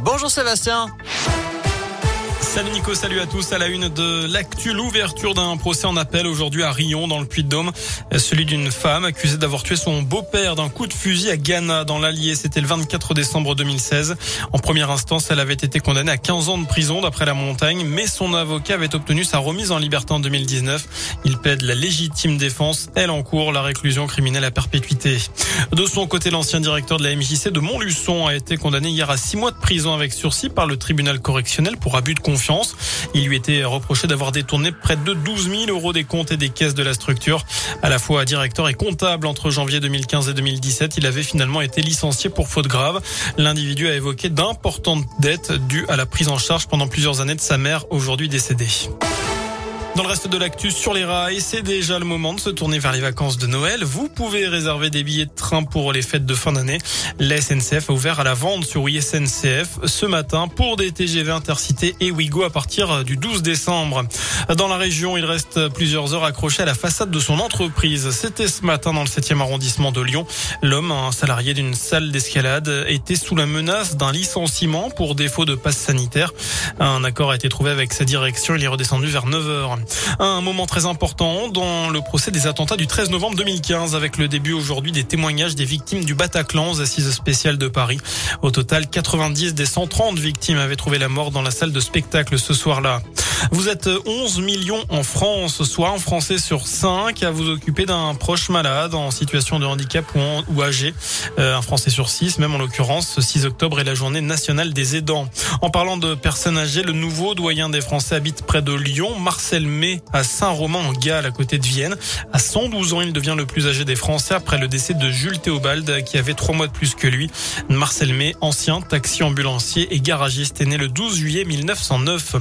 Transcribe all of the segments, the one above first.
Bonjour Sébastien. Salut Nico, salut à tous. À la une de l'actu, l'ouverture d'un procès en appel aujourd'hui à Rion, dans le Puy-de-Dôme. Celui d'une femme accusée d'avoir tué son beau-père d'un coup de fusil à Ghana, dans l'Allier. C'était le 24 décembre 2016. En première instance, elle avait été condamnée à 15 ans de prison d'après la montagne, mais son avocat avait obtenu sa remise en liberté en 2019. Il plaide la légitime défense. Elle encourt la réclusion criminelle à perpétuité. De son côté, l'ancien directeur de la MJC de Montluçon a été condamné hier à 6 mois de prison avec sursis par le tribunal correctionnel pour abus de confiance il lui était reproché d'avoir détourné près de 12 000 euros des comptes et des caisses de la structure. À la fois directeur et comptable entre janvier 2015 et 2017, il avait finalement été licencié pour faute grave. L'individu a évoqué d'importantes dettes dues à la prise en charge pendant plusieurs années de sa mère, aujourd'hui décédée. Dans le reste de l'actu sur les rails, c'est déjà le moment de se tourner vers les vacances de Noël. Vous pouvez réserver des billets de train pour les fêtes de fin d'année. La SNCF a ouvert à la vente sur SNCF ce matin pour des TGV Intercité et Ouigo à partir du 12 décembre. Dans la région, il reste plusieurs heures accroché à la façade de son entreprise. C'était ce matin dans le 7e arrondissement de Lyon. L'homme, un salarié d'une salle d'escalade, était sous la menace d'un licenciement pour défaut de passe sanitaire. Un accord a été trouvé avec sa direction. Il est redescendu vers 9 heures. Un moment très important dans le procès des attentats du 13 novembre 2015 avec le début aujourd'hui des témoignages des victimes du Bataclan aux assises spéciales de Paris. Au total, 90 des 130 victimes avaient trouvé la mort dans la salle de spectacle ce soir-là. Vous êtes 11 millions en France, soit un Français sur 5 à vous occuper d'un proche malade en situation de handicap ou, âgé. Euh, un Français sur 6, même en l'occurrence, ce 6 octobre est la journée nationale des aidants. En parlant de personnes âgées, le nouveau doyen des Français habite près de Lyon. Marcel May à Saint-Romain-en-Galles, à côté de Vienne. À 112 ans, il devient le plus âgé des Français après le décès de Jules Théobald, qui avait trois mois de plus que lui. Marcel May, ancien taxi ambulancier et garagiste, est né le 12 juillet 1909.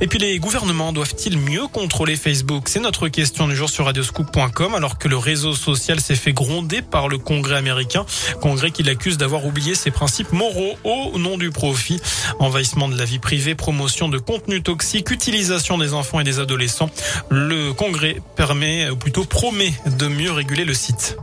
Et puis les gouvernements doivent-ils mieux contrôler Facebook? C'est notre question du jour sur radioscoop.com alors que le réseau social s'est fait gronder par le Congrès américain. Congrès qui l'accuse d'avoir oublié ses principes moraux au nom du profit. Envahissement de la vie privée, promotion de contenu toxique, utilisation des enfants et des adolescents. Le Congrès permet, ou plutôt promet, de mieux réguler le site.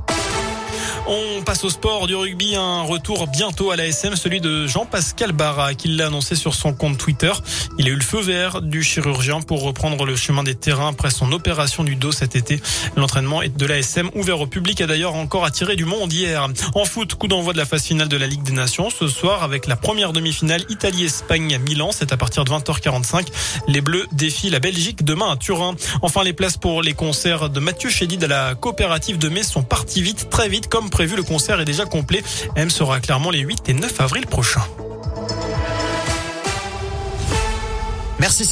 On passe au sport du rugby, un retour bientôt à la SM, celui de Jean-Pascal Barra, qui l'a annoncé sur son compte Twitter. Il a eu le feu vert du chirurgien pour reprendre le chemin des terrains après son opération du dos cet été. L'entraînement de la SM ouvert au public a d'ailleurs encore attiré du monde hier. En foot, coup d'envoi de la phase finale de la Ligue des Nations ce soir avec la première demi-finale Italie-Espagne à Milan. C'est à partir de 20h45. Les Bleus défient la Belgique demain à Turin. Enfin, les places pour les concerts de Mathieu Chédid à la coopérative de Metz sont parties vite, très vite, comme prévu. Le concert est déjà complet. M sera clairement les 8 et 9 avril prochains. Merci